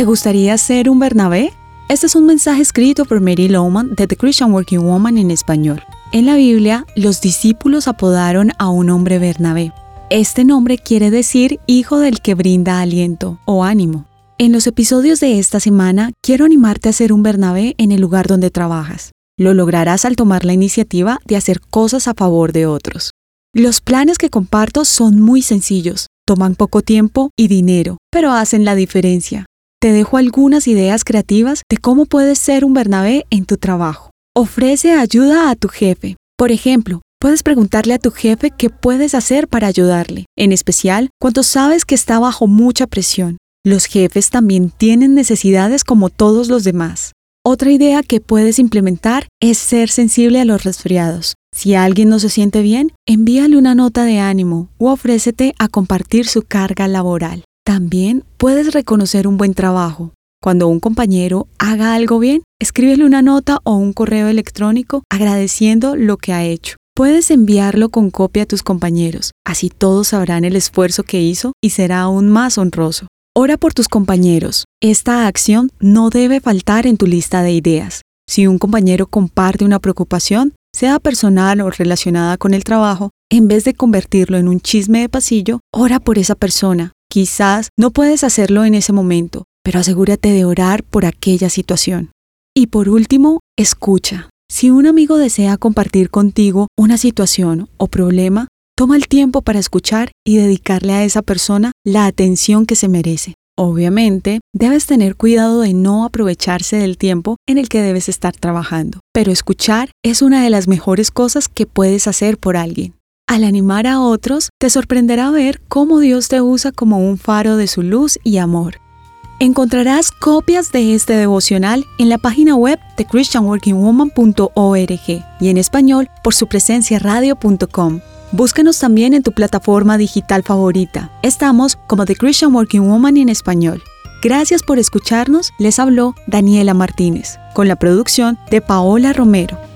¿Te gustaría ser un Bernabé? Este es un mensaje escrito por Mary Lowman de The Christian Working Woman en español. En la Biblia, los discípulos apodaron a un hombre Bernabé. Este nombre quiere decir hijo del que brinda aliento o ánimo. En los episodios de esta semana, quiero animarte a ser un Bernabé en el lugar donde trabajas. Lo lograrás al tomar la iniciativa de hacer cosas a favor de otros. Los planes que comparto son muy sencillos, toman poco tiempo y dinero, pero hacen la diferencia. Te dejo algunas ideas creativas de cómo puedes ser un Bernabé en tu trabajo. Ofrece ayuda a tu jefe. Por ejemplo, puedes preguntarle a tu jefe qué puedes hacer para ayudarle, en especial cuando sabes que está bajo mucha presión. Los jefes también tienen necesidades como todos los demás. Otra idea que puedes implementar es ser sensible a los resfriados. Si alguien no se siente bien, envíale una nota de ánimo o ofrécete a compartir su carga laboral. También puedes reconocer un buen trabajo. Cuando un compañero haga algo bien, escríbele una nota o un correo electrónico agradeciendo lo que ha hecho. Puedes enviarlo con copia a tus compañeros, así todos sabrán el esfuerzo que hizo y será aún más honroso. Ora por tus compañeros. Esta acción no debe faltar en tu lista de ideas. Si un compañero comparte una preocupación, sea personal o relacionada con el trabajo, en vez de convertirlo en un chisme de pasillo, ora por esa persona. Quizás no puedes hacerlo en ese momento, pero asegúrate de orar por aquella situación. Y por último, escucha. Si un amigo desea compartir contigo una situación o problema, toma el tiempo para escuchar y dedicarle a esa persona la atención que se merece. Obviamente, debes tener cuidado de no aprovecharse del tiempo en el que debes estar trabajando, pero escuchar es una de las mejores cosas que puedes hacer por alguien. Al animar a otros, te sorprenderá ver cómo Dios te usa como un faro de su luz y amor. Encontrarás copias de este devocional en la página web de christianworkingwoman.org y en español por su presencia radio.com. Búscanos también en tu plataforma digital favorita. Estamos como The Christian Working Woman en español. Gracias por escucharnos, les habló Daniela Martínez, con la producción de Paola Romero.